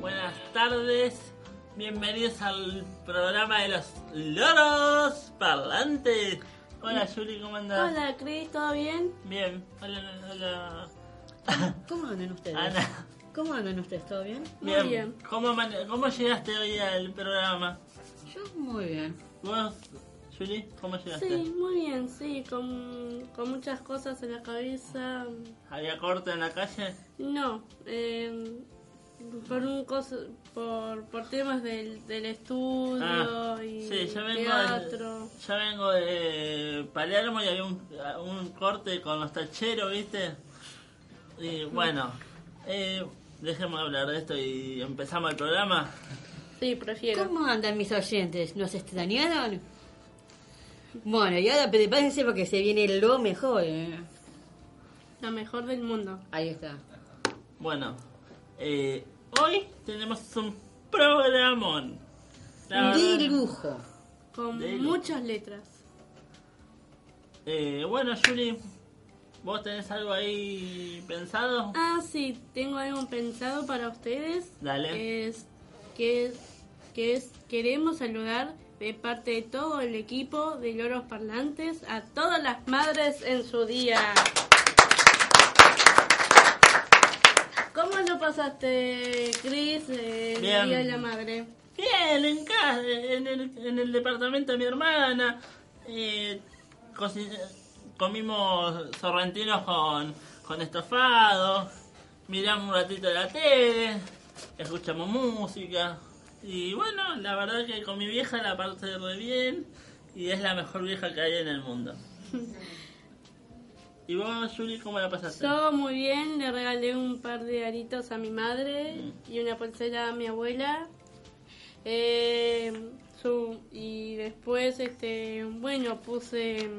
buenas tardes. Bienvenidos al programa de los loros parlantes. Hola, Yuri, ¿cómo andás? Hola, Cris, ¿todo bien? Bien. Hola, hola. ¿Cómo andan ustedes? Ana. ¿Cómo andan ustedes? ¿Todo bien? Muy Bien. bien. ¿Cómo, man- ¿Cómo llegaste hoy al programa? Yo muy bien. ¿Vos, Yuri, cómo llegaste? Sí, muy bien, sí, con, con muchas cosas en la cabeza. ¿Había corte en la calle? No, eh, por un coso- por, por temas del, del estudio Ah, y sí, yo vengo, teatro. de, yo vengo de Palermo y había un, un corte con los tacheros, ¿viste? Y bueno, eh, dejemos de hablar de esto y empezamos el programa. Sí, prefiero. ¿Cómo andan mis oyentes? ¿Nos extrañaron? Bueno, y ahora prepárense porque se viene lo mejor. ¿eh? Lo mejor del mundo. Ahí está. Bueno, eh, hoy tenemos un programón. La De verdad, lujo. Con De lujo. muchas letras. eh, bueno, Yuri, ¿vos tenés algo ahí pensado? Ah, sí, tengo algo pensado para ustedes. Dale. Es que es, que es queremos saludar de parte de todo el equipo de Loros Parlantes a todas las madres en su día. ¿Cómo lo pasaste, Chris, el Bien. Día de la Madre? Bien, en casa, en el, en el departamento de mi hermana. Eh, comimos sorrentinos con, con estofado. Miramos un ratito la tele. Escuchamos música. Y bueno, la verdad que con mi vieja la pasé re bien. Y es la mejor vieja que hay en el mundo. ¿Y vos, Yuri, cómo la pasaste? Todo muy bien, le regalé un par de aritos a mi madre y una pulsera a mi abuela. Eh, su, y después, este, bueno, puse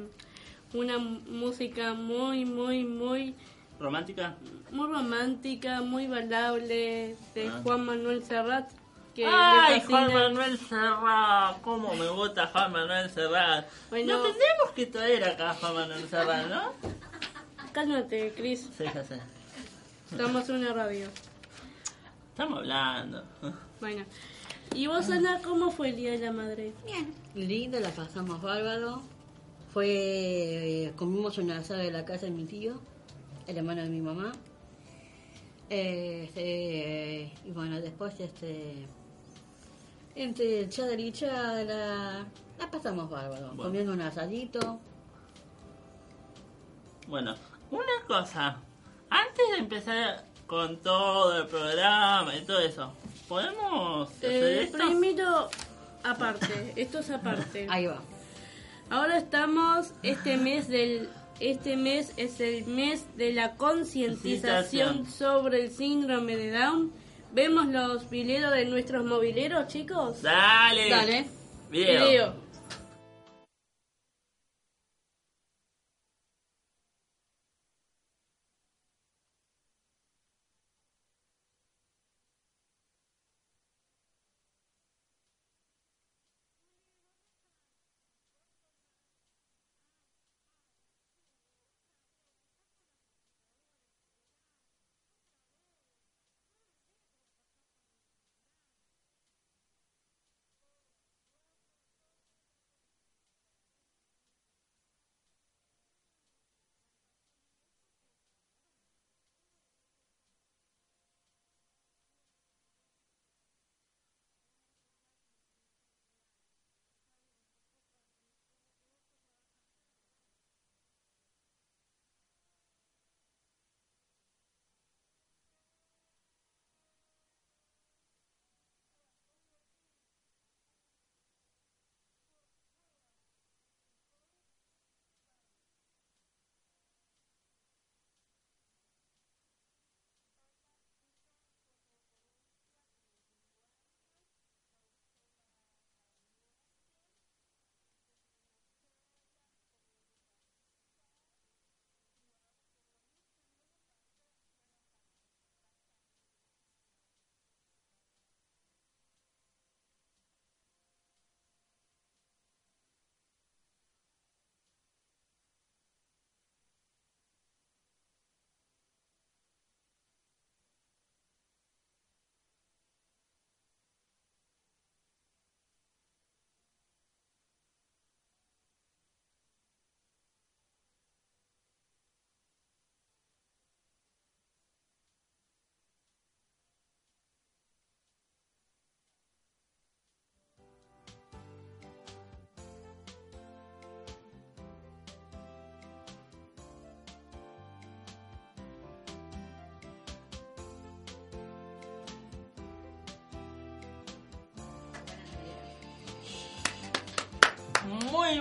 una música muy, muy, muy, ¿Romántica? muy romántica, muy bailable de Ah. Juan Manuel Serrat. Que ¡Ay. Juan Manuel Serrat! ¿Cómo me gusta Juan Manuel Serrat? Bueno. No que traer acá a Juan Manuel Serrat, ¿no? Cálmate, Cris, Sí, ya sé. estamos en una radio. Estamos hablando. Bueno, ¿y vos, Ana, cómo fue el Día de la Madre? Bien. Lindo, la pasamos bárbaro. Fue. eh, comimos una asada de la casa de mi tío, el hermano de mi mamá. Eh, este, y bueno, después, este. Entre chadra y chadra, la pasamos bárbaro. Bueno. Comiendo un asadito. Bueno, una cosa. Antes de empezar con todo el programa y todo eso, ¿podemos hacer Eh, esto? primero, aparte, esto es aparte. Ahí va. Ahora estamos, este mes del, este mes es el mes de la concientización Concientización. sobre el síndrome de Down. ¿Vemos los videos de nuestros mobileros, chicos? Dale. Dale. Video. Video.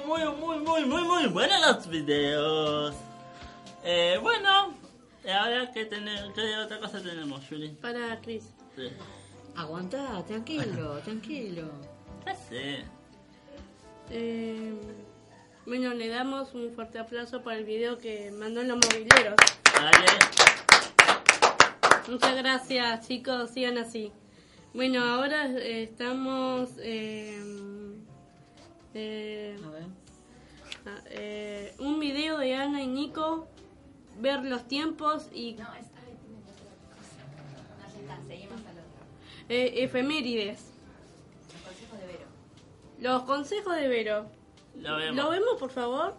Muy, muy, muy, muy, muy, buenos los videos. Eh, bueno, ahora que tenemos, ¿qué otra cosa tenemos, Juli? Para Chris. Sí. Aguantá, tranquilo, tranquilo. Ya sé. Eh, bueno, le damos un fuerte aplauso por el video que mandó en los mobileros. Dale. Muchas gracias, chicos. Sigan así. Bueno, ahora eh, estamos. Eh, A ver. ah, eh, un video de Ana y Nico. Ver los tiempos y No, esta vez tiene No, ya está, seguimos al otro. eh, efemérides. Los consejos de Vero. Los consejos de Vero. Lo vemos. ¿Lo vemos, por favor?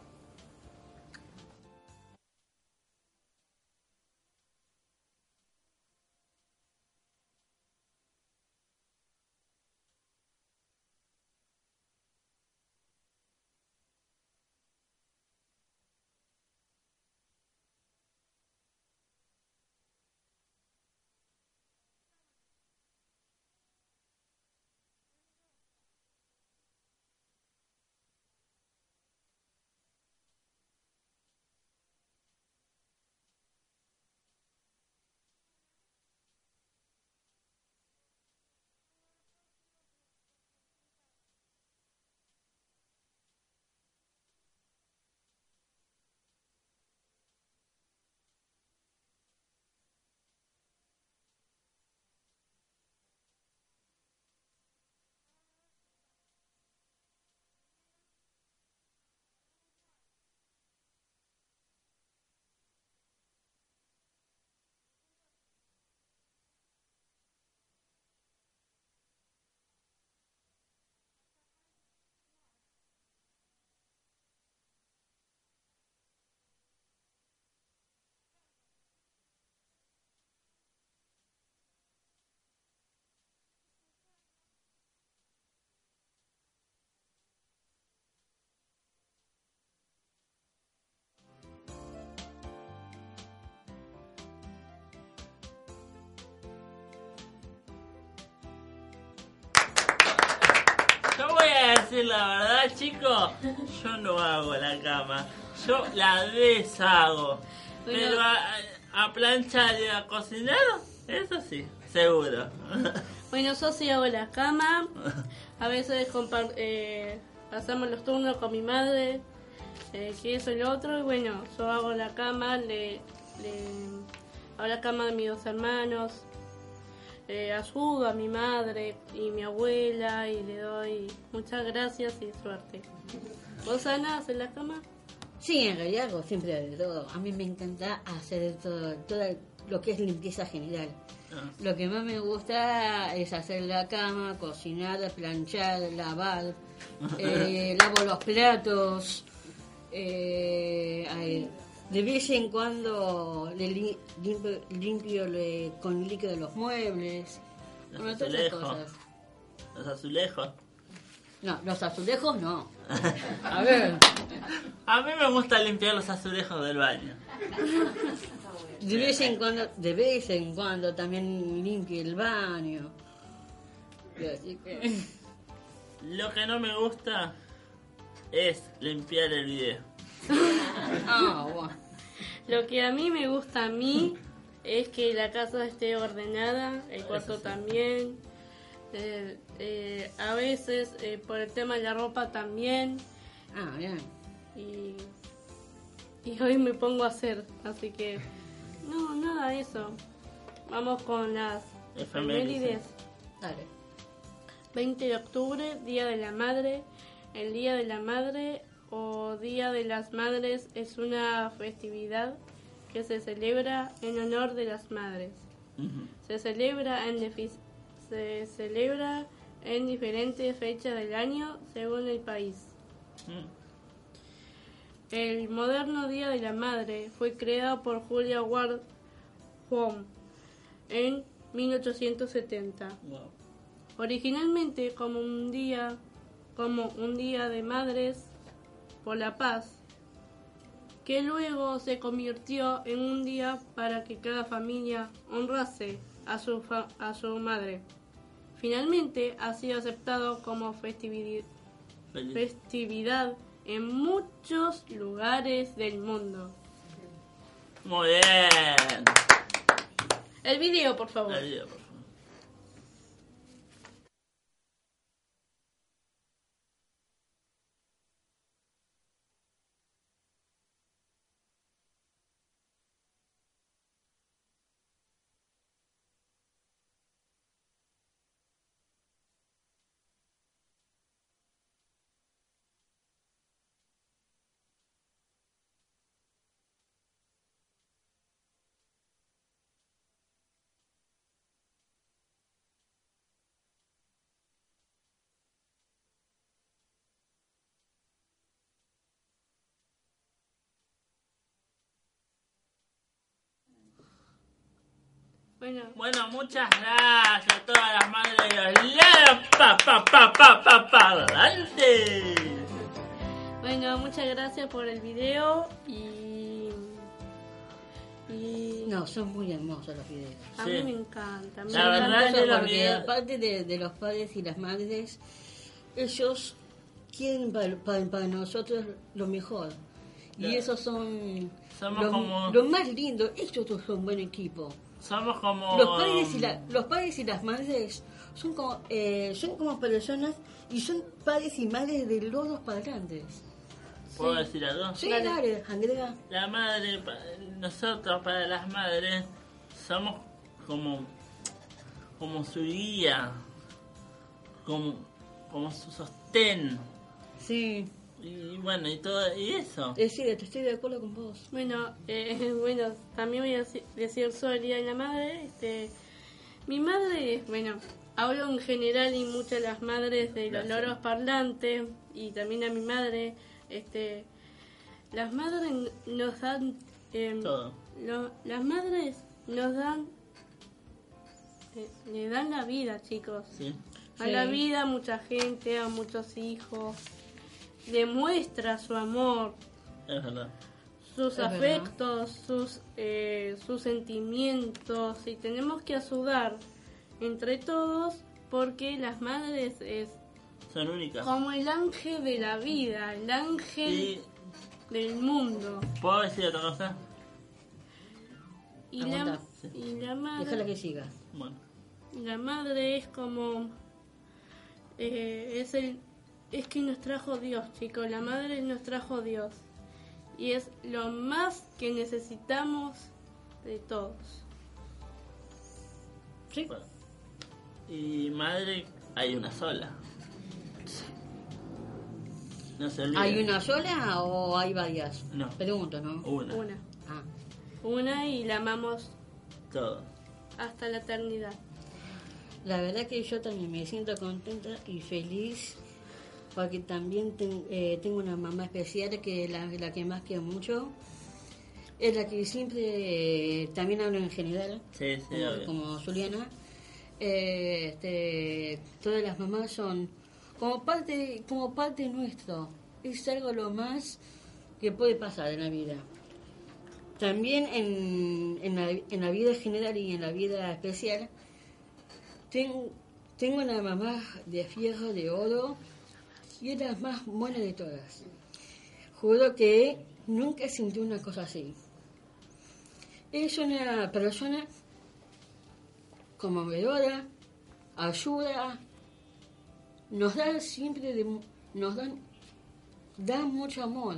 Decir la verdad, chicos. Yo no hago la cama. Yo la deshago. Bueno. Pero a, a planchar y a cocinar, eso sí, seguro. Bueno, yo sí hago la cama. A veces eh, pasamos los turnos con mi madre. Eh, que eso y lo otro. Y bueno, yo hago la cama. Le, le- hago la cama de mis dos hermanos. Eh, ayudo a mi madre y mi abuela. Y le doy muchas gracias y suerte. ¿Vos, Ana, haces la cama? Sí, en realidad hago siempre de todo. A mí me encanta hacer de todo, todo lo que es limpieza general. Ah, Lo que más me gusta es hacer la cama, cocinar, planchar, lavar, eh, lavo los platos. eh, de vez en cuando le li- limpio, limpio le- con líquido los muebles. Los Bueno, todas esas azulejos. cosas. Los azulejos. No, los azulejos no. A ver, A mí me gusta limpiar los azulejos del baño. de vez en cuando, de vez en cuando también limpio el baño. Y así que- Lo que no me gusta es limpiar el video. Ah. Lo que a mí me gusta a mí es que la casa esté ordenada, el cuarto sí. también. Eh, eh, a veces eh, por el tema de la ropa también. Ah, bien. Y, y hoy me pongo a hacer, así que no, nada de eso. Vamos con las efemérides. Dale. 20 de octubre, Día de la Madre. El Día de la Madre o Día de las Madres es una festividad que se celebra en honor de las madres. Se celebra en, se celebra en diferentes fechas del año según el país. Mm. El moderno Día de la Madre fue creado por Julia Ward Howe en 1870. Wow. Originalmente como un día como un día de madres por la paz, que luego se convirtió en un día para que cada familia honrase a su fa- a su madre. Finalmente ha sido aceptado como festividad Feliz. festividad en muchos lugares del mundo. Muy bien. El video, por favor. El video, por favor. Bueno, Bueno, muchas gracias a todas las madres de los lados. Pa, pa, pa, pa, pa, pa, adelante. bueno, muchas gracias por el video y... Y... No, son muy hermosos los videos. A Sí. mí me encanta. me La encanta. verdad es que los videos- aparte de, de los padres y las madres, ellos quieren para, para- para nosotros lo mejor. Y esos son Somos lo, como- lo más lindo. Ellos dos son buen equipo. Somos como. Los padres y, la- los padres y las madres son como, eh, son como personas y son padres y madres de los dos padres. ¿Puedo decir algo? Sí, Dale. dale, Andrea. La madre, nosotros para las madres somos como, como su guía, como, como su sostén. Sí, Y bueno, y todo, y eso. es cierto, estoy de acuerdo con vos. Bueno, eh, bueno, también voy a deci- decir sobre el Día de la Madre. Este, mi madre, bueno, hablo en general y muchas de las madres de los Gracias. loros parlantes y también a mi madre. Este, las madres nos dan, em, Todo. lo- las madres nos dan, eh, le dan la vida, chicos. ¿sí? A Sí. la vida, a mucha gente, a muchos hijos. Demuestra su amor, Es verdad. sus Es verdad. afectos, sus, eh, sus sentimientos y tenemos que ayudar entre todos porque las madres es Son únicas. como el ángel de la vida, el ángel Y, del mundo. ¿puedo decir otra cosa? Y la, y la Déjala madre, que siga. Bueno, la madre es como eh, es el es que nos trajo Dios, chicos. La madre nos trajo Dios y es lo más que necesitamos de todos. Sí. bueno. Y madre, hay una sola. No se olviden. ¿Hay una sola o hay varias? No. Pregunto, ¿no? Una. Una. Ah, Una y la amamos Todo. hasta la eternidad. la verdad que yo también me siento contenta y feliz porque también ten- eh, tengo una mamá especial que es la, la que más quiero mucho. Es la que siempre, eh, también hablo en general, Sí, sí, como, Juliana. Eh, este, todas las mamás son como parte, como parte nuestro. Es algo lo más que puede pasar en la vida. También en, en, la, en la vida general y en la vida especial, ten- tengo una mamá de fierro de oro y es la más buena de todas. Juro que nunca sentí una cosa así. Es una persona conmovedora, ayuda, nos da siempre, de- nos dan, da mucho amor.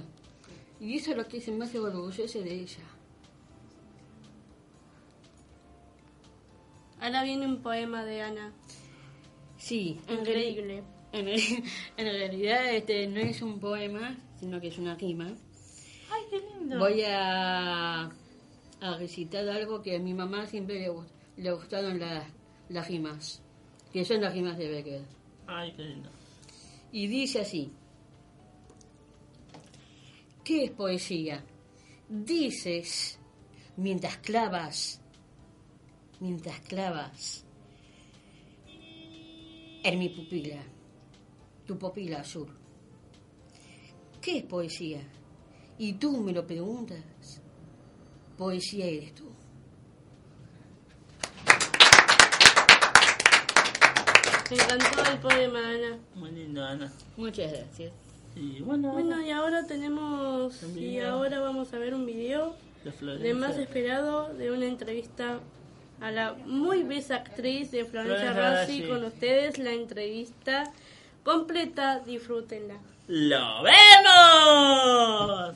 Y eso es lo que se me hace orgullosa de ella. Ahora viene un poema de Ana. Sí, Increíble. En, reali- en realidad este no es un poema, sino que es una rima. Ay, qué lindo. Voy a, a recitar algo que a mi mamá siempre le, le gustaron las, las rimas, que son las rimas de Becker. Ay, qué lindo. Y dice así, ¿qué es poesía? Dices mientras clavas, mientras clavas en mi pupila, tu pupila azul. ¿Qué es poesía? Y tú me lo preguntas, poesía eres tú. Me encantó el poema, Ana. Muy lindo, Ana. Muchas gracias. Y bueno, Bueno, y ahora tenemos. Y ahora vamos a ver un video de más esperado de una entrevista a la muy bella actriz de Florencia Florencia Rossi Rossi. con ustedes. La entrevista completa, disfrútenla. ¡Lo vemos!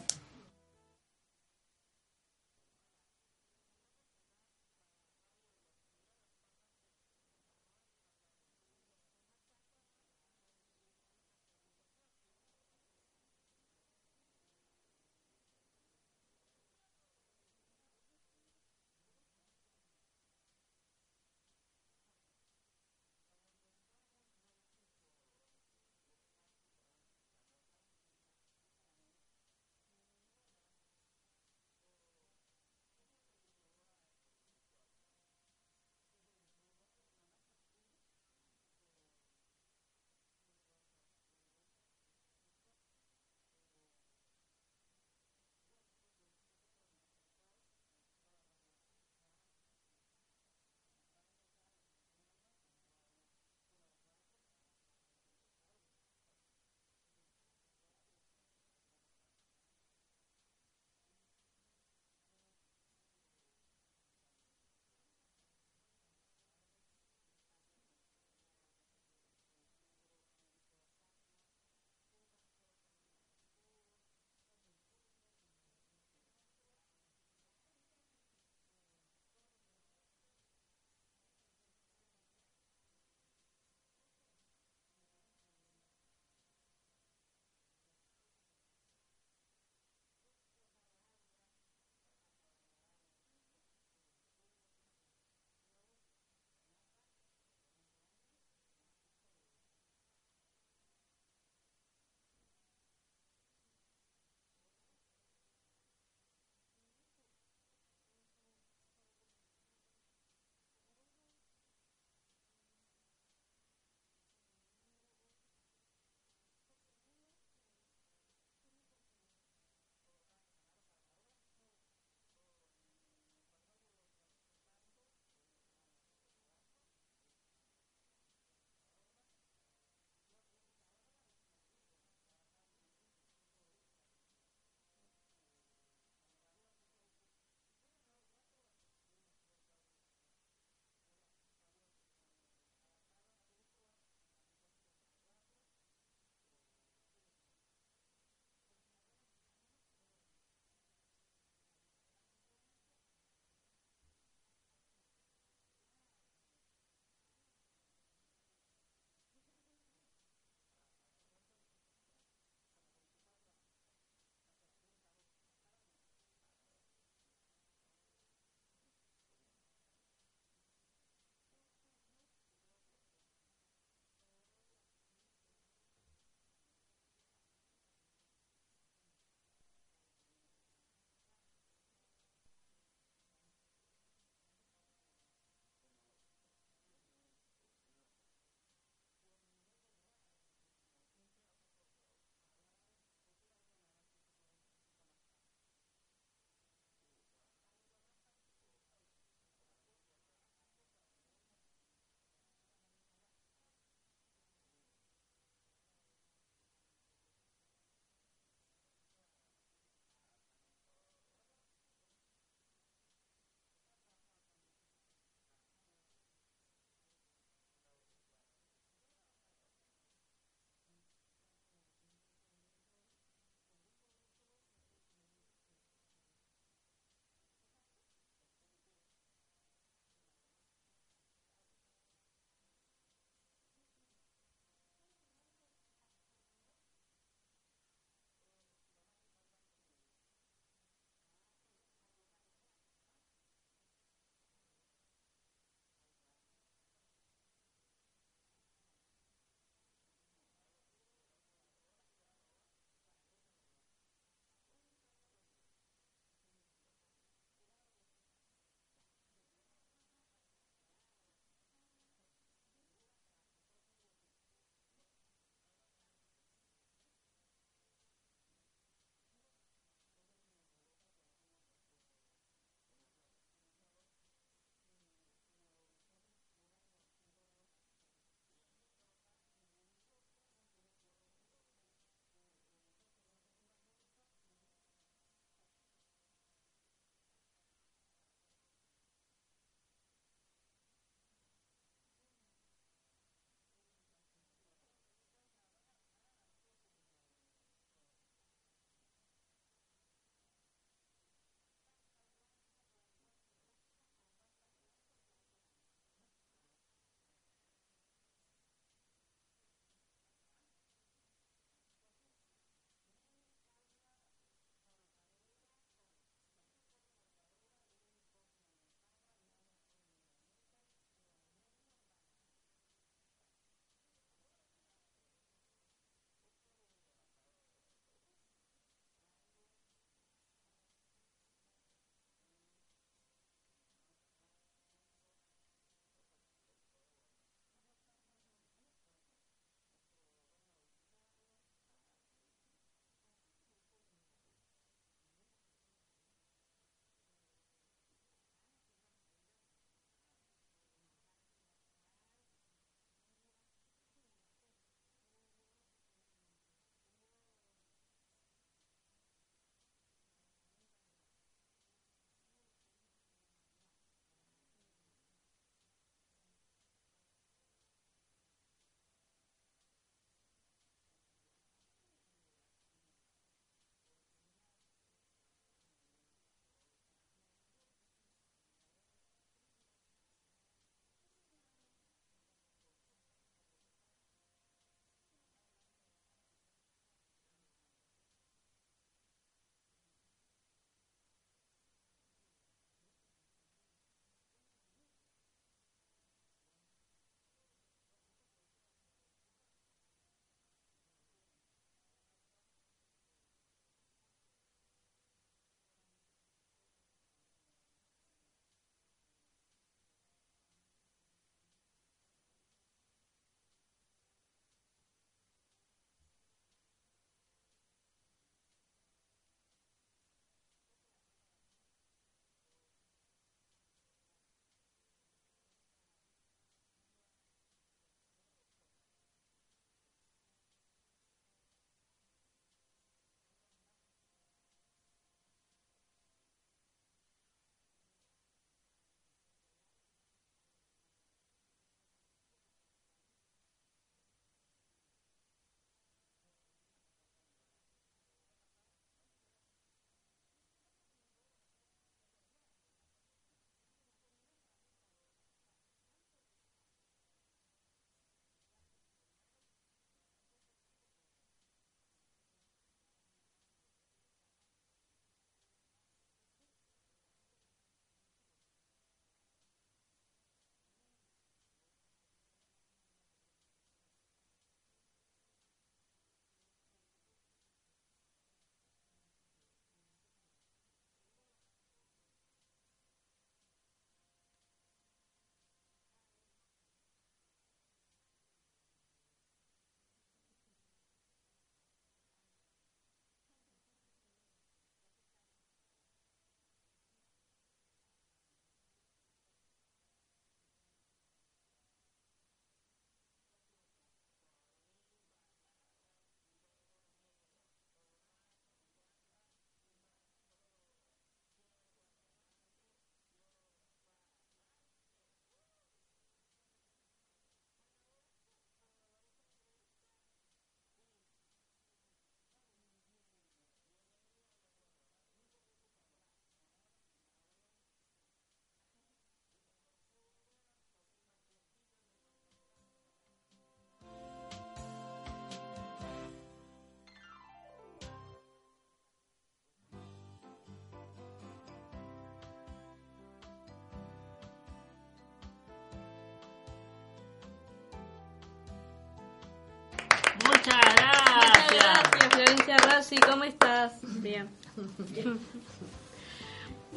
¿Cómo estás? Bien.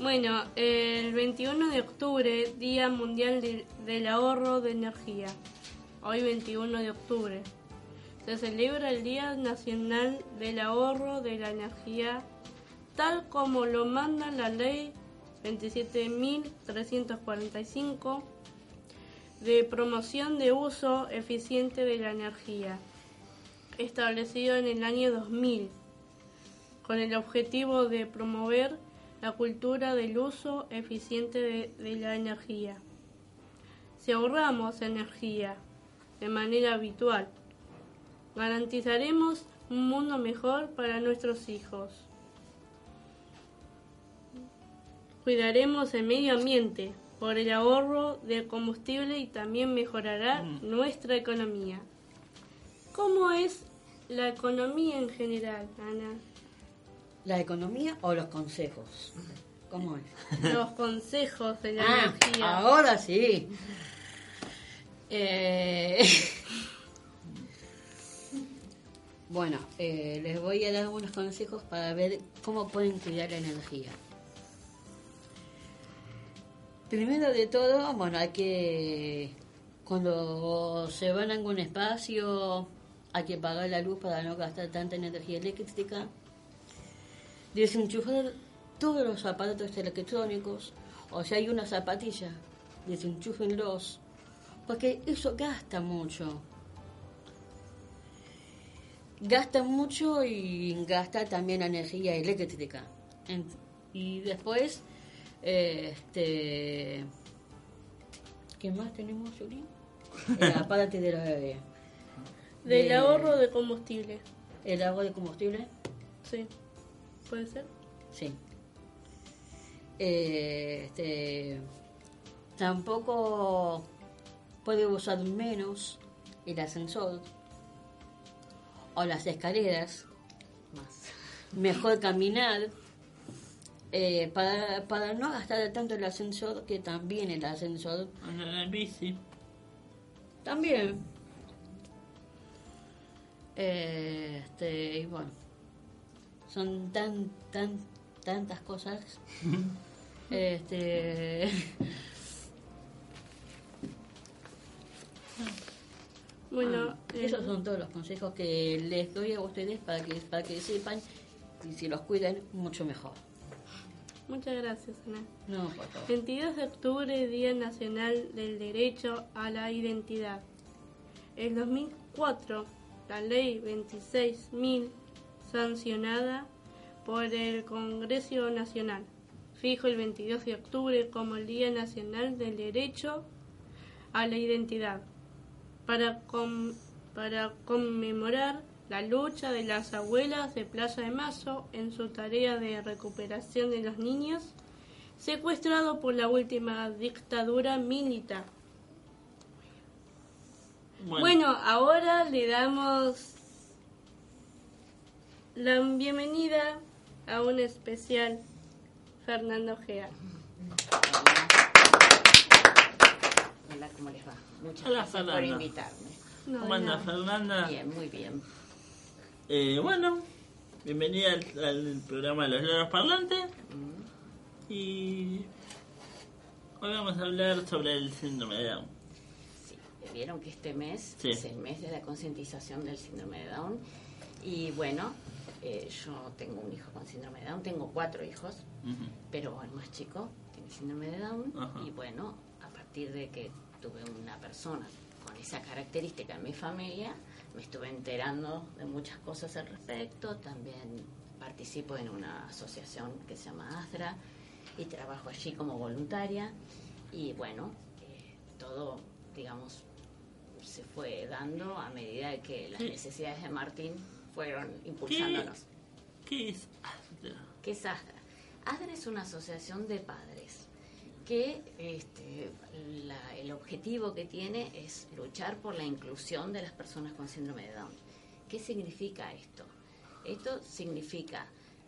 Bueno, el 21 de octubre, Día Mundial de- del Ahorro de Energía. Hoy 21 de octubre. Se celebra el Día Nacional del Ahorro de la Energía, tal como lo manda la Ley 27.345 de promoción de uso eficiente de la energía, establecido en el año 2000, con el objetivo de promover la cultura del uso eficiente de, de la energía. Si ahorramos energía de manera habitual, garantizaremos un mundo mejor para nuestros hijos. Cuidaremos el medio ambiente por el ahorro de combustible y también mejorará nuestra economía. ¿Cómo es la economía en general, Ana? ¿La economía o los consejos? ¿Cómo es? Los consejos de la Ah, energía. ahora sí. Eh, bueno, eh, les voy a dar algunos consejos para ver cómo pueden cuidar la energía. Primero de todo, bueno, hay que, cuando se van a algún espacio, hay que apagar la luz para no gastar tanta energía eléctrica. Desenchufar todos los aparatos electrónicos, o si hay una zapatilla, desenchúfenlos, porque eso gasta mucho. Gasta mucho y gasta también energía eléctrica. En- y después, eh, este, ¿qué más tenemos, Yuri? El aparato de la bebé. Del de- ahorro de combustible. El agua de combustible. Sí. ¿Puede ser? Sí. Eh, este, tampoco puede usar menos el ascensor o las escaleras. Más. Mejor caminar eh, para, para no gastar tanto el ascensor, que también el ascensor en bici. también. Eh, este, y bueno, son tan, tan, tantas cosas. este, Bueno, eh, esos son todos los consejos que les doy a ustedes para que, para que sepan y si los cuidan, mucho mejor. muchas gracias, Ana. No, por favor. 22 de octubre, Día Nacional del Derecho a la Identidad. En 2004, la Ley 26.000, sancionada por el Congreso Nacional, fijo el 22 de octubre como el Día Nacional del Derecho a la Identidad, para, con- para conmemorar la lucha de las abuelas de Playa de Mazo en su tarea de recuperación de los niños secuestrado por la última dictadura militar. Bueno, ahora le damos la bienvenida a un especial Fernando Gea. Hola, ¿cómo les va? Muchas Hola, gracias por invitarme. No, ¿Cómo anda. Fernanda? Bien, muy bien. Eh, bueno, bienvenida al, al programa de los Loros Parlantes. Mm, Y hoy vamos a hablar sobre el síndrome de Down. Sí, vieron que este mes Sí. es el mes de la concientización del síndrome de Down. Y bueno, eh, yo tengo un hijo con síndrome de Down, tengo cuatro hijos, pero el más chico tiene síndrome de Down. Y bueno, a partir de que tuve una persona con esa característica en mi familia, me estuve enterando de muchas cosas al respecto. También participo en una asociación que se llama ASDRA y trabajo allí como voluntaria. Y bueno, eh, todo, digamos, se fue dando a medida que las necesidades de Martín fueron impulsándonos. ¿Qué es Astra? ¿Qué es ASDRA? ASDRA es una asociación de padres que este, la- el objetivo que tiene es luchar por la inclusión de las personas con síndrome de Down. ¿Qué significa esto? Esto significa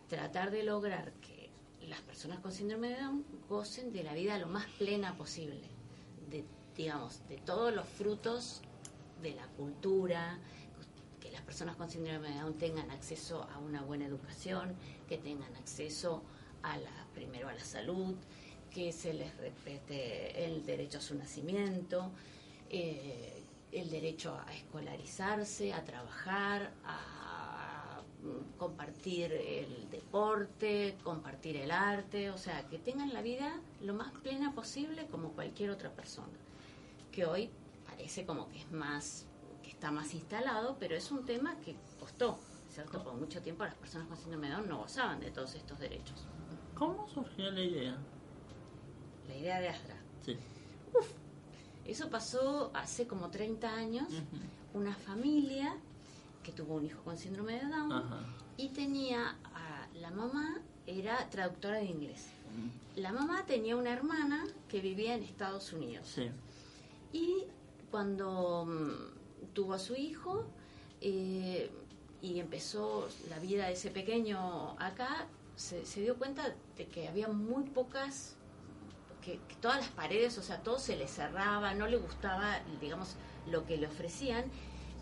tratar de lograr que las personas con síndrome de Down gocen de la vida lo más plena posible, de, digamos, de todos los frutos de la cultura, personas con síndrome de Down tengan acceso a una buena educación, que tengan acceso a la, primero a la salud, que se les respete el derecho a su nacimiento, eh, el derecho a escolarizarse, a trabajar, a compartir el deporte, compartir el arte, o sea, que tengan la vida lo más plena posible como cualquier otra persona, que hoy parece como que es más, está más instalado, pero es un tema que costó, ¿cierto? Por mucho tiempo las personas con síndrome de Down no gozaban de todos estos derechos. ¿Cómo surgió la idea? La idea de Astra. Sí. Eso pasó hace como 30 años, una familia que tuvo un hijo con síndrome de Down Ajá. y tenía a la mamá era traductora de inglés. La mamá tenía una hermana que vivía en Estados Unidos Sí. y cuando mm, tuvo a su hijo eh, y empezó la vida de ese pequeño acá, se, dio cuenta de que había muy pocas, que, que todas las paredes, o sea, todo se le cerraba, no le gustaba, digamos, lo que le ofrecían.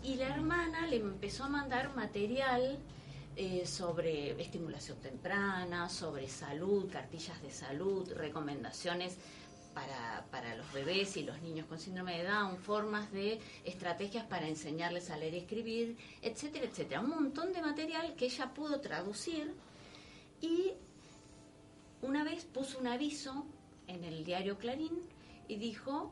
Y la hermana le empezó a mandar material eh, sobre estimulación temprana, sobre salud, cartillas de salud, recomendaciones para, para los bebés y los niños con síndrome de Down, formas de estrategias para enseñarles a leer y escribir, etcétera, etcétera. Un montón de material que ella pudo traducir y una vez puso un aviso en el diario Clarín y dijo,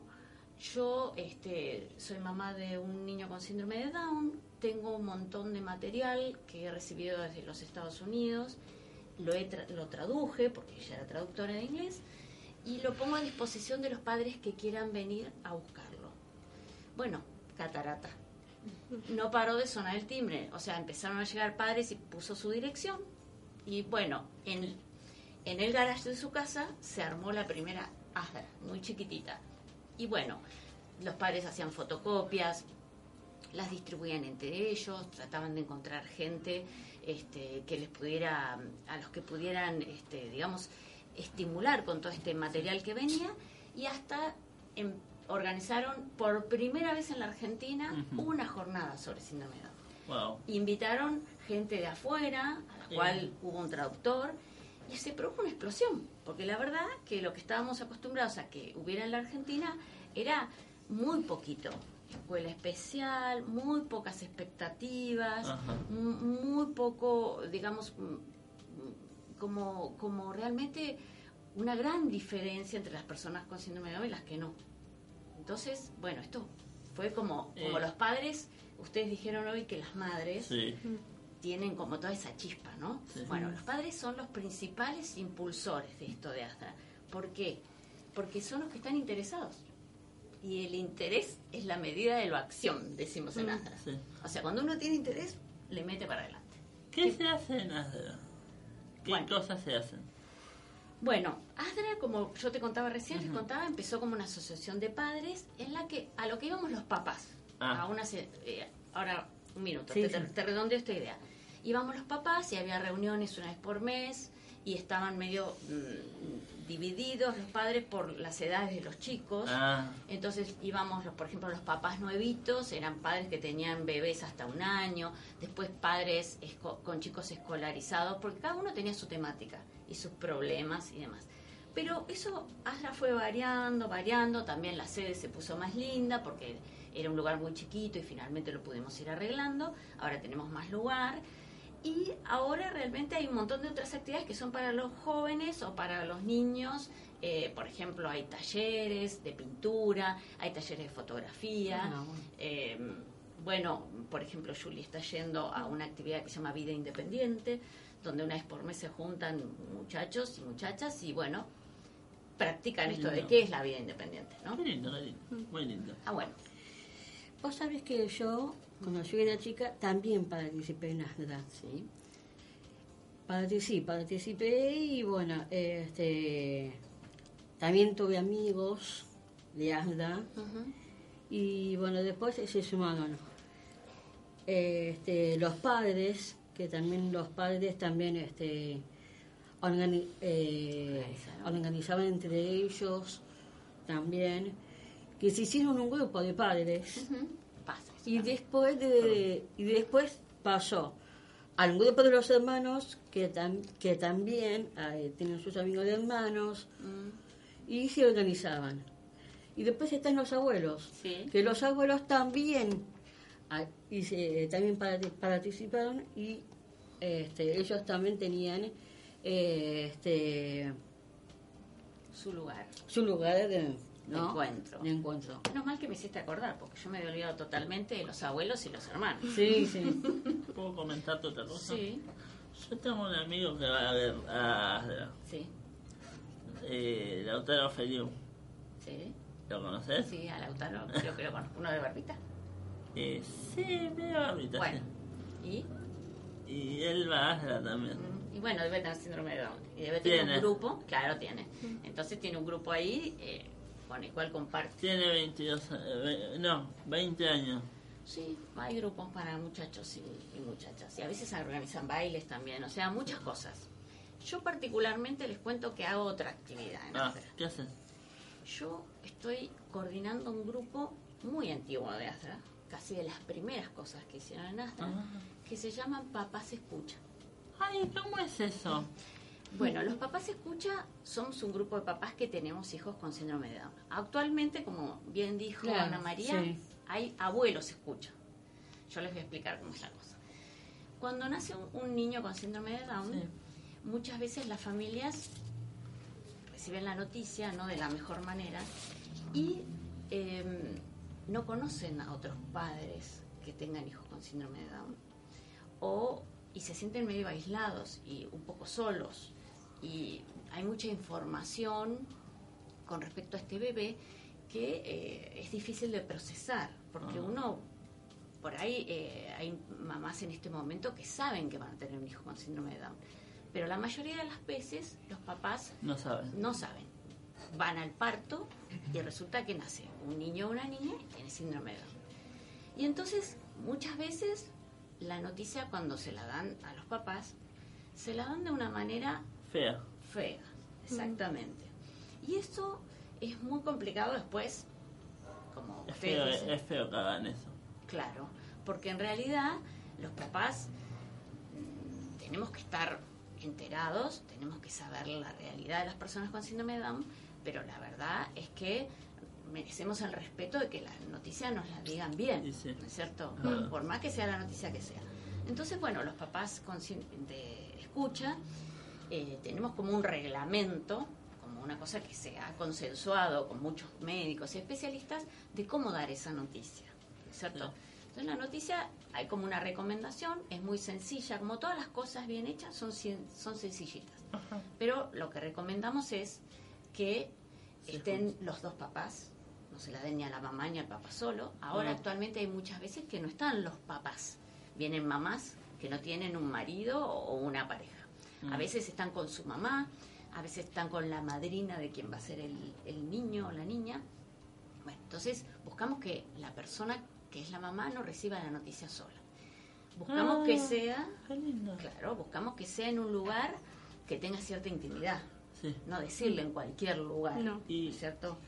yo este, soy mamá de un niño con síndrome de Down, tengo un montón de material que he recibido desde los Estados Unidos, lo, he tra- lo traduje, porque ella era traductora de inglés, y lo pongo a disposición de los padres que quieran venir a buscarlo. Bueno, catarata. No paró de sonar el timbre, o sea, empezaron a llegar padres y puso su dirección. Y bueno, en, en el garage de su casa se armó la primera Astra, muy chiquitita. Y bueno, los padres hacían fotocopias, las distribuían entre ellos, trataban de encontrar gente este, que les pudiera, a los que pudieran, este, digamos, estimular con todo este material que venía y hasta em, organizaron por primera vez en la Argentina una jornada sobre síndrome de Down. Wow. Invitaron gente de afuera, a la cual hubo un traductor, y se produjo una explosión, porque la verdad que lo que estábamos acostumbrados a que hubiera en la Argentina era muy poquito. Escuela especial, muy pocas expectativas, muy poco, digamos, como, como realmente una gran diferencia entre las personas con síndrome de Down y las que no. Entonces, bueno, esto fue como, como Eh. los padres, ustedes dijeron hoy que las madres Sí. tienen como toda esa chispa, ¿no? Sí. Bueno, los padres son los principales impulsores de esto de Astra. ¿Por qué? Porque son los que están interesados. Y el interés es la medida de la acción, decimos en Astra. Sí. O sea, cuando uno tiene interés, le mete para adelante. ¿Qué se hace en Asdra? ¿Qué Bueno. cosas se hacen? Bueno, Asdra, como yo te contaba recién, les contaba, empezó como una asociación de padres en la que a lo que íbamos los papás. Ah. A una eh, ahora, un minuto, Sí, te, te- sí. te redondeo esta idea. Íbamos los papás y había reuniones una vez por mes y estaban medio mm, divididos los padres por las edades de los chicos. Ah, Entonces íbamos, por ejemplo, los papás nuevitos, eran padres que tenían bebés hasta un año, después padres esco- con chicos escolarizados, porque cada uno tenía su temática y sus problemas y demás. Pero eso Asla fue variando, variando, también la sede se puso más linda porque era un lugar muy chiquito y finalmente lo pudimos ir arreglando, ahora tenemos más lugar. Y ahora realmente hay un montón de otras actividades que son para los jóvenes o para los niños. Eh, por ejemplo, hay talleres de pintura, hay talleres de fotografía. Ah, bueno. Eh, bueno, por ejemplo, Julie está yendo a una actividad que se llama Vida Independiente, donde una vez por mes se juntan muchachos y muchachas y, bueno, practican esto de qué es la vida independiente, ¿no? qué lindo, lindo. Muy lindo. Ah, bueno. Vos sabés que yo, cuando yo era chica, también participé en ASDA. Sí. Participé, participé y bueno, este, también tuve amigos de ASDA y bueno, después se sumaron este, los padres, que también los padres también este, organi- eh, organizaban entre ellos también, que se hicieron un grupo de padres. Y también. después de y después pasó al grupo de los hermanos que, tam- que también eh, tienen sus amigos de hermanos Mm, y se organizaban. Y después están los abuelos, Sí. que los abuelos también, ah, y se- también parati- participaron y este, ellos también tenían eh, este, Su lugar. su lugar de, ¿no? encuentro. de encuentro. Menos mal que me hiciste acordar, porque yo me había olvidado totalmente de los abuelos y los hermanos. Sí, sí. ¿Puedo comentarte otra cosa? Sí, Yo tengo un amigo que va a ver a sí, eh, Lautaro Feliu. sí. ¿Lo conoces? Sí, a Lautaro, creo que lo conozco. Uno de Barbita. Eh, sí, medio ahorita, Bueno, ¿y? sí. Y él va a Asla también. Mm, Y bueno, debe tener síndrome de Down. Y debe tener Tiene. un grupo, claro, tiene. Entonces tiene un grupo ahí eh, con el cual comparte. Tiene 22, eh, no, 20 años. Sí, hay grupos para muchachos y, y muchachas. Y a veces organizan bailes también, o sea, muchas cosas. Yo particularmente les cuento que hago otra actividad en Ah. ¿qué haces? Yo estoy coordinando un grupo muy antiguo de Astra, casi de las primeras cosas que hicieron en Astra, Ah. que se llaman Papás Escucha. Ay, ¿cómo es eso? Bueno, los papás escucha somos un grupo de papás que tenemos hijos con síndrome de Down. Actualmente, como bien dijo Claro, Ana María, sí. hay abuelos escucha. Yo les voy a explicar cómo es la cosa. Cuando nace un, un niño con síndrome de Down, Sí. muchas veces las familias reciben la noticia no de la mejor manera y eh, no conocen a otros padres que tengan hijos con síndrome de Down o y se sienten medio aislados y un poco solos y hay mucha información con respecto a este bebé que eh, es difícil de procesar porque Ah. uno por ahí eh, hay mamás en este momento que saben que van a tener un hijo con síndrome de Down pero la mayoría de las veces los papás No sabes. no saben van al parto y resulta que nace un niño o una niña y tiene síndrome de Down y entonces muchas veces la noticia cuando se la dan a los papás se la dan de una manera Fea. fea, exactamente. Y esto es muy complicado después, como Es ustedes feo, dicen. es feo que hagan eso. Claro, porque en realidad los papás mm, tenemos que estar enterados, tenemos que saber la realidad de las personas con síndrome de Down, pero la verdad es que merecemos el respeto de que la noticia nos la digan bien, sí. ¿no es cierto? Por más que sea la noticia que sea. Entonces, bueno, los papás con de escucha eh, tenemos como un reglamento, como una cosa que se ha consensuado con muchos médicos y especialistas de cómo dar esa noticia, ¿no es ¿cierto? Entonces la noticia hay como una recomendación, es muy sencilla, como todas las cosas bien hechas son, son sencillitas. Ajá. Pero lo que recomendamos es que Se estén los dos papás, no se la den ni a la mamá ni al papá solo. Ahora Ah. actualmente hay muchas veces que no están los papás, vienen mamás que no tienen un marido o una pareja. A Mm. veces están con su mamá, a veces están con la madrina de quien va a ser el, el niño o la niña. Bueno, entonces buscamos que la persona que es la mamá no reciba la noticia sola. Buscamos Ah. que sea, Qué lindo. claro, buscamos que sea en un lugar que tenga cierta intimidad, Sí, no decirle en cualquier lugar, No. Y- ¿cierto?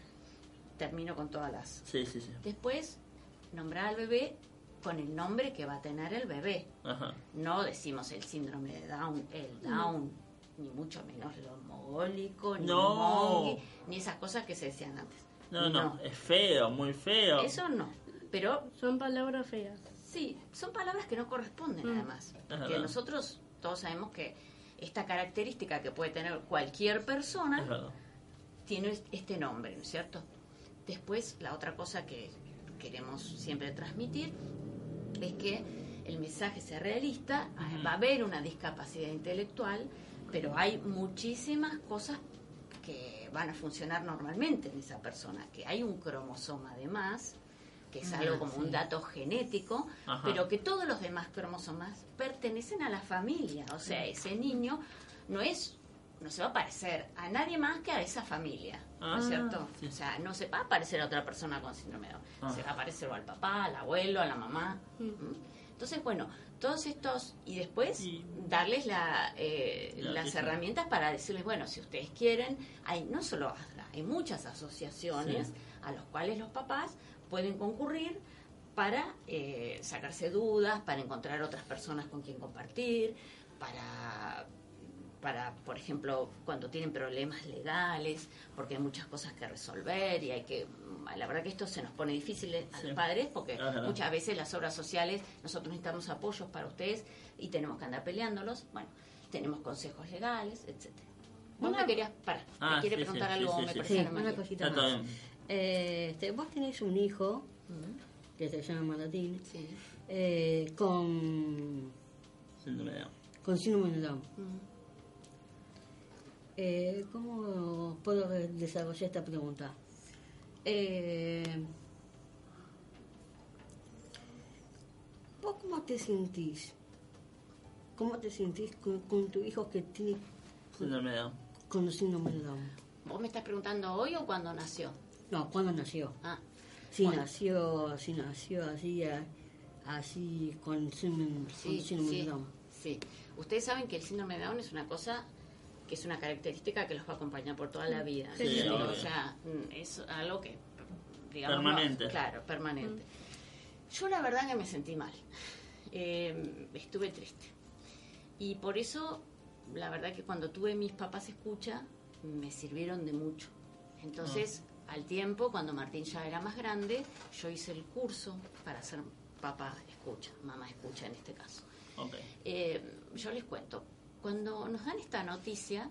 Termino con todas las. sí, sí, sí. Después, nombrar al bebé con el nombre que va a tener el bebé. Ajá. No decimos el síndrome de Down, el Down, ni mucho menos lo mogólico, ni No. mongi, ni esas cosas que se decían antes. No, no, es feo, muy feo. Eso no. Pero Son palabras feas. sí, son palabras que no corresponden Mm. además. Porque verdad. nosotros todos sabemos que esta característica que puede tener cualquier persona tiene este nombre, ¿no es cierto? Después, la otra cosa que queremos siempre transmitir es que el mensaje sea realista, Ujú. va a haber una discapacidad intelectual, pero hay muchísimas cosas que van a funcionar normalmente en esa persona, que hay un cromosoma de más, que es Ah, algo como un dato genético, Ajá. pero que todos los demás cromosomas pertenecen a la familia, o sea, ese niño no es no se va a parecer a nadie más que a esa familia, ¿no es Ah, cierto? sí. O sea, no se va a parecer a otra persona con síndrome de Down, Ah. se va a parecer o al papá, al abuelo, a la mamá. Mm. ¿m? Entonces, bueno, todos estos, y después Y- darles la, eh, La las herramientas para decirles, bueno, si ustedes quieren, hay no solo ASDA, hay muchas asociaciones Sí. a los cuales los papás pueden concurrir para eh, sacarse dudas, para encontrar otras personas con quien compartir, para, para, por ejemplo, cuando tienen problemas legales, porque hay muchas cosas que resolver y hay que... La verdad que esto se nos pone difícil a Sí. los padres porque Ajá. muchas veces las obras sociales, nosotros necesitamos apoyos para ustedes y tenemos que andar peleándolos. Bueno, tenemos consejos legales, etcétera. Vos Una- me querías, para, Ah, me quiere sí, preguntar sí, algo, sí, me sí, parece una cosita más. Eh, este, vos tenés un hijo que se llama Martín Sí. eh, con, Síndrome de Down. con síndrome de Down. Eh, ¿Cómo puedo desarrollar esta pregunta? Eh, ¿Vos cómo te sentís? ¿Cómo te sentís con, con tu hijo que tiene Síndrome de Down. con síndrome de Down? ¿Vos me estás preguntando hoy o cuando nació? No, ¿cuándo nació? Ah, Si Bueno. nació, si nació así, así con síndrome, con sí, síndrome sí, de Down. sí. Ustedes saben que el síndrome de Down es una cosa que es una característica que los va a acompañar por toda la vida. O sea, mm, es algo que, digamos, no- Permanente. claro, permanente. Yo la verdad que me sentí mal. Eh, estuve triste. Y por eso, la verdad que cuando tuve mis papás escucha, me sirvieron de mucho. Entonces, al tiempo, cuando Martín ya era más grande, yo hice el curso para ser papá escucha, mamá escucha en este caso. Ok. Eh, yo les cuento, cuando nos dan esta noticia,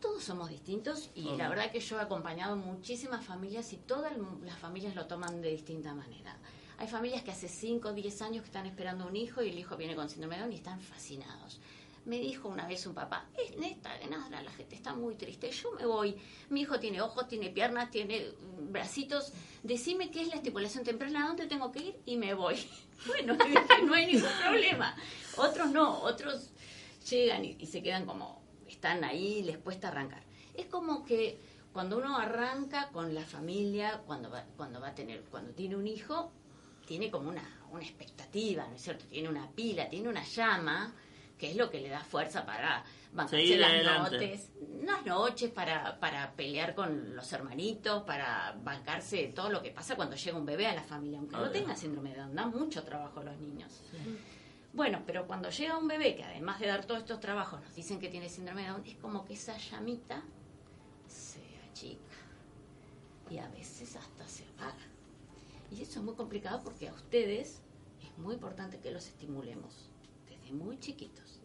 todos somos distintos y la verdad que yo he acompañado muchísimas familias y todas las familias lo toman de distinta manera. Hay familias que hace 5 o 10 años que están esperando un hijo y el hijo viene con síndrome de Down y están fascinados. Me dijo una vez un papá, en esta en Asdra la gente está muy triste, yo me voy, mi hijo tiene ojos, tiene piernas, tiene bracitos, decime qué es la estipulación temprana, ¿a dónde tengo que ir? Y me voy. Bueno, no hay ningún problema. Otros no, otros llegan y, y se quedan como, están ahí, les cuesta arrancar. Es como que cuando uno arranca con la familia, cuando va, cuando va a tener, cuando tiene un hijo, tiene como una, una expectativa, ¿no es cierto? Tiene una pila, tiene una llama, que es lo que le da fuerza para bancarse las adelante. noches, las noches para, para pelear con los hermanitos, para bancarse todo lo que pasa cuando llega un bebé a la familia, aunque no tenga síndrome de Down, da mucho trabajo a los niños. Bueno, pero cuando llega un bebé que además de dar todos estos trabajos nos dicen que tiene síndrome de Down, es como que esa llamita se achica y a veces hasta se apaga. Y eso es muy complicado porque a ustedes es muy importante que los estimulemos desde muy chiquitos.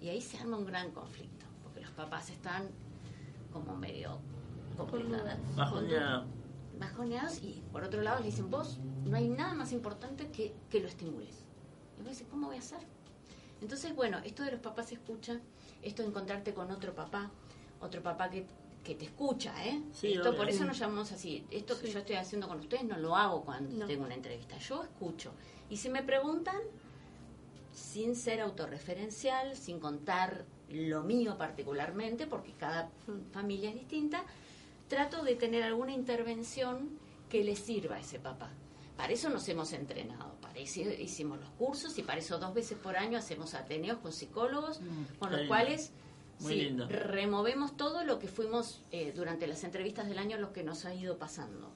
Y ahí se arma un gran conflicto, porque los papás están como medio complicados. Bajoneado. Bajoneados y por otro lado les dicen, vos no hay nada más importante que, que lo estimules. ¿Cómo voy a hacer? Entonces, bueno, esto de los papás escucha, esto de encontrarte con otro papá, otro papá que, que te escucha, ¿eh? Sí, esto, obvio. por eso nos llamamos así. Esto que yo estoy haciendo con ustedes no lo hago cuando No. tengo una entrevista. Yo escucho. Y si me preguntan, sin ser autorreferencial, sin contar lo mío particularmente, porque cada familia es distinta, trato de tener alguna intervención que le sirva a ese papá. Para eso nos hemos entrenado, hicimos los cursos y para eso dos veces por año hacemos ateneos con psicólogos, con qué los lindo. cuales sí, removemos todo lo que fuimos eh, durante las entrevistas del año, lo que nos ha ido pasando.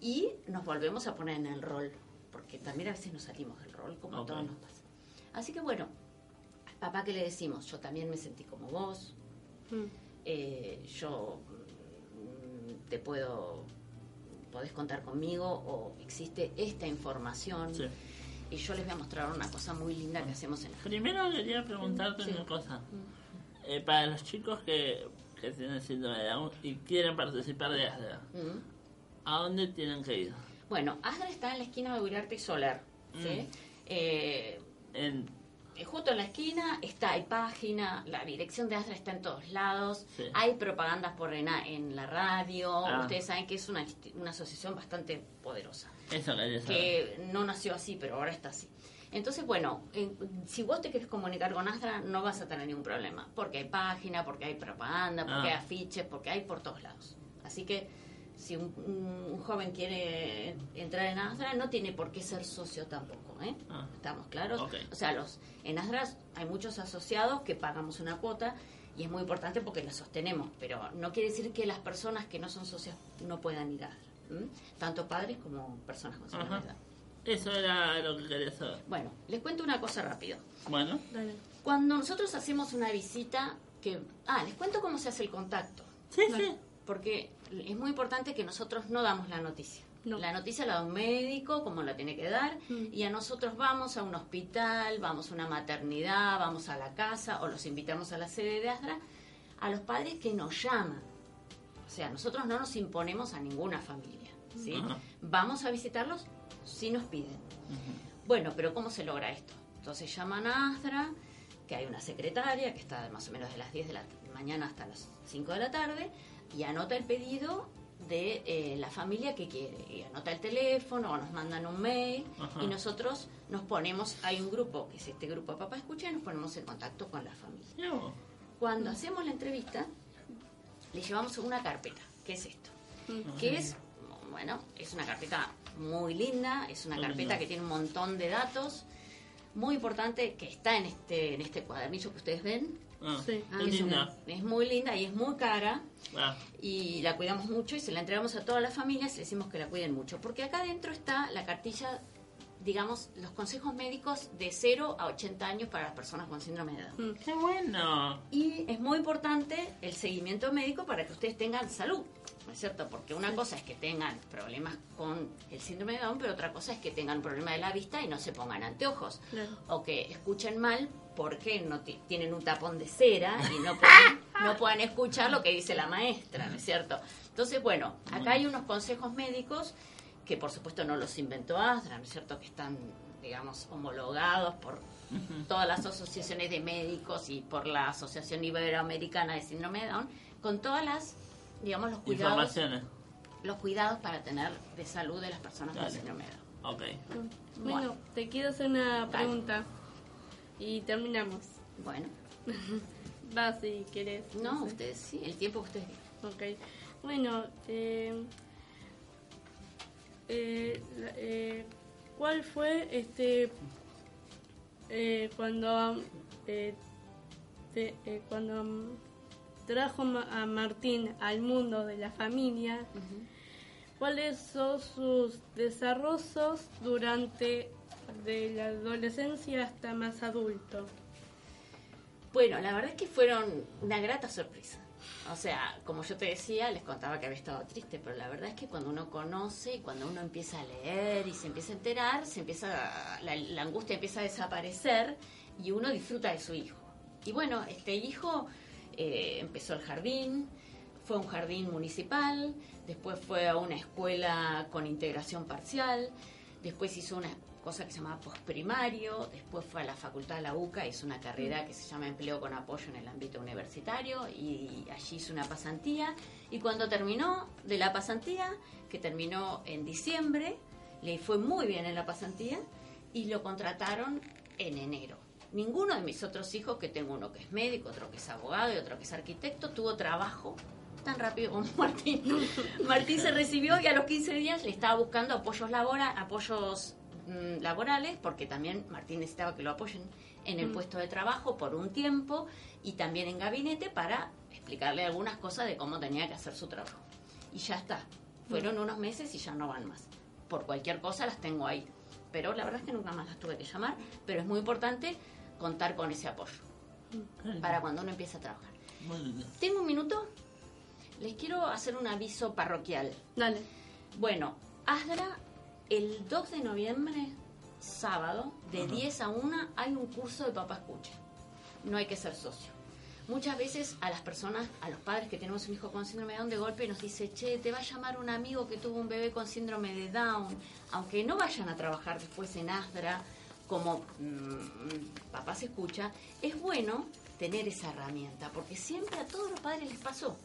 Y nos volvemos a poner en el rol, porque también a veces nos salimos del rol, como a Ok. todos nos pasa. Así que bueno, al papá que le decimos, yo también me sentí como vos, Mm. eh, yo mm, te puedo, podés contar conmigo o existe esta información. Sí. Y yo les voy a mostrar una cosa muy linda que hacemos en la Primero quería preguntarte Sí. una cosa. Eh, para los chicos que, que tienen síndrome de Down y quieren participar de ASDA, Mm. ¿a dónde tienen que ir? Bueno, Asdra está en la esquina de Uriarte y Solar. ¿sí? Mm. Eh, En, justo en la esquina está, hay página, la dirección de Asdra está en todos lados, Sí. hay propagandas por en, en la radio, Ah. ustedes saben que es una, una asociación bastante poderosa, eso que no nació así, pero ahora está así. Entonces, bueno, en- si vos te querés comunicar con Asdra, no vas a tener ningún problema, porque hay página, porque hay propaganda, porque Ah. hay afiches, porque hay por todos lados. Así que si un, un- joven quiere entrar en Asdra, no tiene por qué ser socio tampoco, ¿eh? Ah. ¿Estamos claros? O sea, los en Asdra hay muchos asociados que pagamos una cuota y es muy importante porque la sostenemos, pero no quiere decir que las personas que no son socias no puedan ir a Asdra, tanto padres como personas con Down. Eso era lo que quería saber. Bueno, les cuento una cosa rápido. Bueno, Dale. Cuando nosotros hacemos una visita, que... Ah, les cuento cómo se hace el contacto. sí, sí. Porque es muy importante que nosotros no damos la noticia. No. La noticia la da un médico, como la tiene que dar, Mm. y a nosotros vamos a un hospital, vamos a una maternidad, vamos a la casa, o los invitamos a la sede de Astra, a los padres que nos llaman. O sea, nosotros no nos imponemos a ninguna familia, ¿sí? Ajá. Vamos a visitarlos si nos piden. Bueno, pero ¿cómo se logra esto? Entonces llaman a Astra, que hay una secretaria que está más o menos de las 10 de la mañana hasta las 5 de la tarde, y anota el pedido de eh, la familia que quiere. Y anota el teléfono o nos mandan un mail Ajá. y nosotros nos ponemos, hay un grupo, que es este grupo de Papá Escucha, y nos ponemos en contacto con la familia. Vos. Cuando hacemos la entrevista, le llevamos una carpeta, que es esto, Mm. que es, bueno, es una carpeta muy linda, es una Muy carpeta linda. que tiene un montón de datos, muy importante que está en este, en este cuadernillo que ustedes ven. Ah, Sí. Es, linda. es muy linda y es muy cara Ah, y la cuidamos mucho y se la entregamos a todas las familias y le decimos que la cuiden mucho. Porque acá adentro está la cartilla, digamos, los consejos médicos de 0 a 80 años para las personas con síndrome de Down. Mm. qué bueno. Y es muy importante el seguimiento médico para que ustedes tengan salud, ¿no es cierto? Porque una cosa es que tengan problemas con el síndrome de Down, pero otra cosa es que tengan un problema de la vista y no se pongan anteojos. O que escuchen mal porque no ti- tienen un tapón de cera y no puedan, no puedan escuchar lo que dice la maestra, ¿no es cierto? Entonces, bueno, acá hay unos consejos médicos que por supuesto no los inventó Astra, ¿no es cierto? Que están, digamos, homologados por todas las asociaciones de médicos y por la Asociación Iberoamericana de Síndrome de Down, con todas las, digamos, los cuidados, Informaciones. los cuidados para tener de salud de las personas con síndrome de Down. Ok. Bueno, Bueno. te quiero hacer una Dale. pregunta. Y terminamos. Bueno, Va si querés. no, sé. ustedes sí, el tiempo que ustedes Ok. Bueno, eh, eh, eh, ¿cuál fue este eh, cuando eh, te- eh, cuando trajo a Martín al mundo de la familia? ¿Cuáles son sus desarrollos durante de la adolescencia hasta más adulto? Bueno, la verdad es que fueron una grata sorpresa. O sea, como yo te decía, les contaba que había estado triste, pero la verdad es que cuando uno conoce y cuando uno empieza a leer y se empieza a enterar, se empieza la, la angustia empieza a desaparecer y uno disfruta de su hijo. Y bueno, este hijo eh, empezó el jardín, fue un jardín municipal, después fue a una escuela con integración parcial, después hizo una cosa que se llamaba postprimario, después fue a la facultad de la UCA, hizo una carrera que se llama empleo con apoyo en el ámbito universitario y allí hizo una pasantía y cuando terminó de la pasantía, que terminó en diciembre, le fue muy bien en la pasantía y lo contrataron en enero. Ninguno de mis otros hijos, que tengo uno que es médico, otro que es abogado y otro que es arquitecto, tuvo trabajo tan rápido como Martín. Martín se recibió y a los 15 días le estaba buscando apoyos, labora, apoyos mm, laborales, porque también Martín necesitaba que lo apoyen en el puesto de trabajo por un tiempo y también en gabinete para explicarle algunas cosas de cómo tenía que hacer su trabajo. Y ya está. Fueron unos meses y ya no van más. Por cualquier cosa las tengo ahí. Pero la verdad es que nunca más las tuve que llamar. Pero es muy importante contar con ese apoyo para cuando uno empieza a trabajar. ¿Tengo un minuto? Les quiero hacer un aviso parroquial. Dale. Bueno, Asdra, el 2 de noviembre, sábado, de Ajá. 10 a 1, hay un curso de Papá Escucha. No hay que ser socio. Muchas veces a las personas, a los padres que tenemos un hijo con síndrome de Down, de golpe nos dice, che, te va a llamar un amigo que tuvo un bebé con síndrome de Down. Aunque no vayan a trabajar después en Asdra, como mm, papá se escucha, es bueno tener esa herramienta, porque siempre a todos los padres les pasó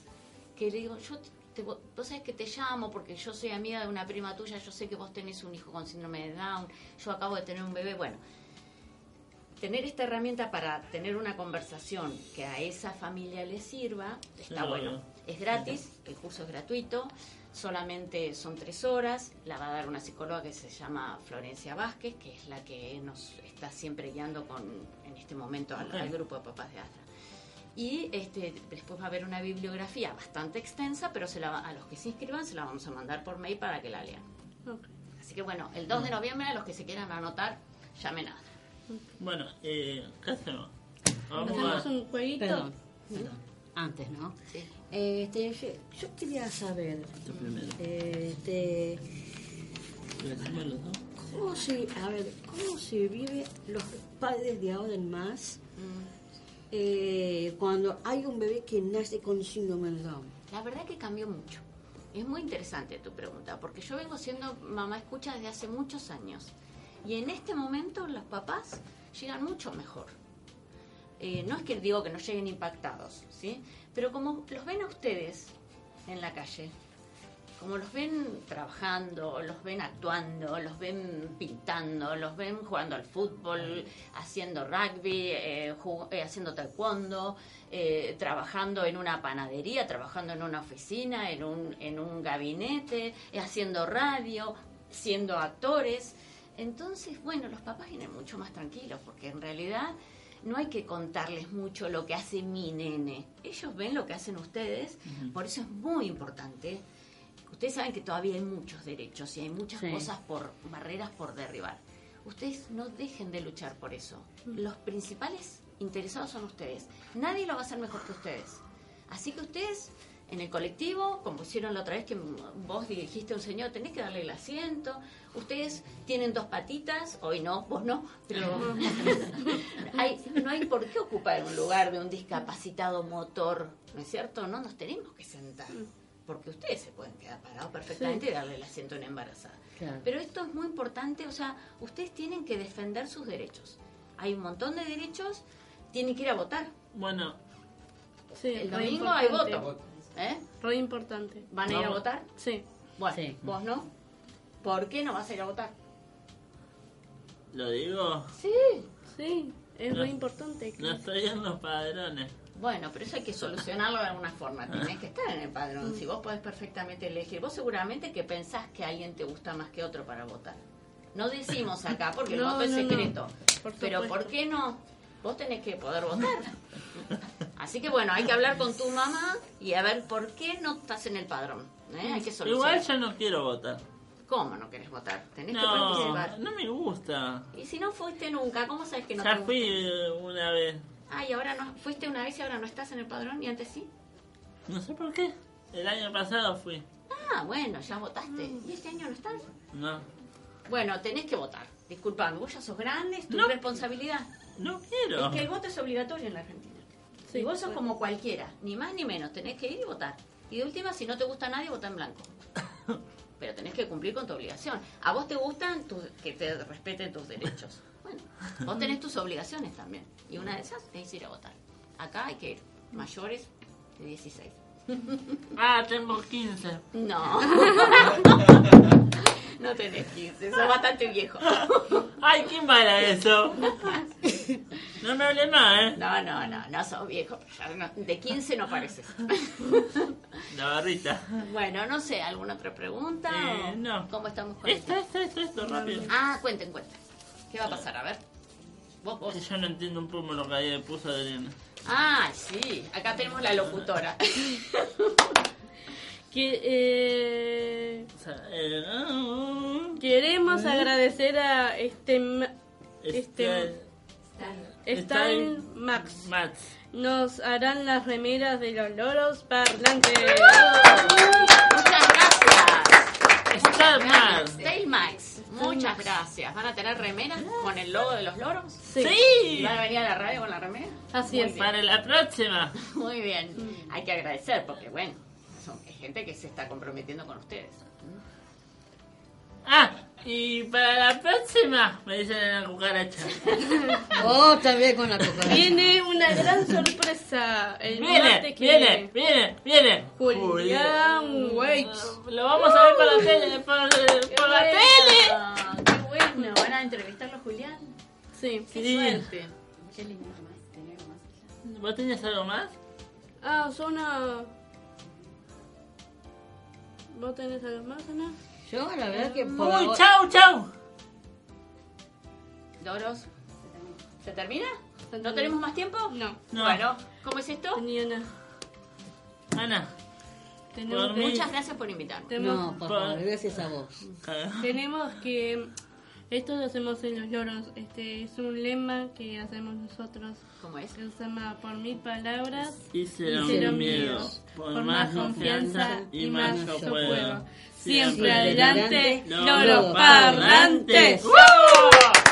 que le digo, yo te, vos sabés que te llamo porque yo soy amiga de una prima tuya, yo sé que vos tenés un hijo con síndrome de Down, yo acabo de tener un bebé, bueno, tener esta herramienta para tener una conversación que a esa familia le sirva, está bueno. Es gratis, el curso es gratuito, solamente son tres horas, la va a dar una psicóloga que se llama Florencia Vázquez, que es la que nos está siempre guiando con, en este momento al, al grupo de papás de Astra. Y este, después va a haber una bibliografía bastante extensa, pero se la va- a los que se inscriban se la vamos a mandar por mail para que la lean. Así que bueno, el 2 de noviembre, los que se quieran anotar, llamen a. Bueno, eh, ¿qué hacemos? Vamos Hacemos a... un jueguito. Perdón, perdón. Antes, ¿no? Sí. Este, yo, yo quería saber, primero. este. ¿cómo se, a ver, cómo se vive los padres de ahora en más Mm. Eh, cuando hay un bebé que nace con síndrome de Down? La verdad que cambió mucho. Es muy interesante tu pregunta, porque yo vengo siendo mamá escucha desde hace muchos años. Y en este momento los papás llegan mucho mejor. Eh, no es que digo que no lleguen impactados, ¿sí? Pero como los ven a ustedes en la calle, como los ven trabajando, los ven actuando, los ven pintando, los ven jugando al fútbol, haciendo rugby, eh, eh, haciendo taekwondo, eh, trabajando en una panadería, trabajando en una oficina, en un, en un gabinete, haciendo radio, siendo actores. Entonces, bueno, los papás vienen mucho más tranquilos porque en realidad no hay que contarles mucho lo que hace mi nene. Ellos ven lo que hacen ustedes, por eso es muy importante. Ustedes saben que todavía hay muchos derechos y hay muchas Sí. cosas por barreras por derribar. Ustedes no dejen de luchar por eso. Los principales interesados son ustedes. Nadie lo va a hacer mejor que ustedes. Así que ustedes en el colectivo, como hicieron la otra vez que vos dirigiste a un señor, tenés que darle el asiento. Ustedes tienen dos patitas, hoy no, vos no, pero hay- no hay por qué ocupar un lugar de un discapacitado motor, ¿no es cierto? No nos tenemos que sentar, porque ustedes se pueden quedar parados perfectamente y darle el asiento a una embarazada. Claro. Pero esto es muy importante, o sea, ustedes tienen que defender sus derechos. Hay un montón de derechos, tienen que ir a votar. Bueno, Sí, El domingo hay voto. ¿Eh? Re importante. ¿Van a ir a votar? Sí. Bueno, Sí. vos no. ¿Por qué no vas a ir a votar? lo digo, Sí. Sí, es No. re importante. no estoy en los padrones. Bueno, pero eso hay que solucionarlo de alguna forma. Tienes que estar en el padrón. Si vos podés perfectamente elegir. Vos seguramente que pensás que alguien te gusta más que otro para votar. No decimos acá porque el No, voto es no, no. secreto. Por Pero. ¿por qué no? Vos tenés que poder votar. Así que bueno, hay que hablar con tu mamá y a ver por qué no estás en el padrón. ¿eh? Hay que solucionar. Igual yo no quiero votar. ¿Cómo no querés votar? Tenés que No, participar. no me gusta. Y si no fuiste nunca, ¿cómo sabes que no Ya te fui gusta? eh, una vez. Ah, y ahora no. Fuiste una vez y ahora no estás en el padrón y antes sí. No sé por qué. El año pasado fui. Ah, bueno, ya votaste. ¿Y este año no estás? No. Bueno, tenés que votar. Disculpame, vos ya sos grande, es tu No. responsabilidad. No quiero. Es que el voto es obligatorio en la Argentina. Sí, y vos sos bueno. como cualquiera, ni más ni menos. Tenés que ir y votar. Y de última, si no te gusta nadie, vota en blanco. Pero tenés que cumplir con tu obligación. A vos te gustan tu- que te respeten tus derechos. Bueno, vos tenés tus obligaciones también. Y una de esas es ir a votar. Acá hay que ir mayores de 16. Ah, tengo 15. No. no tenés 15, sos bastante viejo. Ay, ¿quién para eso? No me hable más, ¿eh? No, no, no, no sos viejo. De 15 no pareces. La barrita. Bueno, no sé, ¿alguna otra pregunta? Eh, no. ¿Cómo estamos con Esto, esto, esto, esto, rápido. Ah, cuenten, cuenten. ¿Qué va a pasar? A ver. Vos, vos. Yo no entiendo un poco lo que ahí puso Adriana. Ah, sí. Acá tenemos la locutora. Que, eh, eh, ah, queremos agradecer a este, ma- este está Stan Max. Max. Nos harán las remeras de los loros parlantes. Muchas gracias. Star Max. Stay Max. Muchas gracias. ¿Van a tener remeras con el logo de los loros? Sí. ¿Y Sí. van a venir a la radio con la remera? Así Muy es. bien. Para la próxima. Muy bien. Hay que agradecer porque, bueno, son gente que se está comprometiendo con ustedes. Ah, y para la próxima me dicen en la cucaracha. Oh, también con la coca. Viene una gran sorpresa. El Viene, viene, viene, viene. Julián Waits. Lo vamos a ver por la tele, por, por la tele. ¡Qué bueno! ¿Van a entrevistarlo a Julián? Sí. ¡Qué Sí. suerte! Qué lindo más. ¿Vos tenías algo más? Ah, Zona. ¿Vos tenés algo más, Ana? Yo, la verdad que por Uy, chau, chau. Doros, ¿se termina? ¿No termina. tenemos más tiempo? No. No. Bueno, ¿cómo es esto? Tenía una. Ana, tenemos Por que, Muchas gracias por invitarme. tenemos, No, Por- favor, gracias a vos. tenemos que esto lo hacemos en los lloros. Este es un lema que hacemos nosotros. ¿Cómo es? que se llama por mil palabras Y cero cero miedo, miedo. por más confianza y más yo puedo. Siempre Siempre adelante, adelante, loros loros parlantes. parlantes.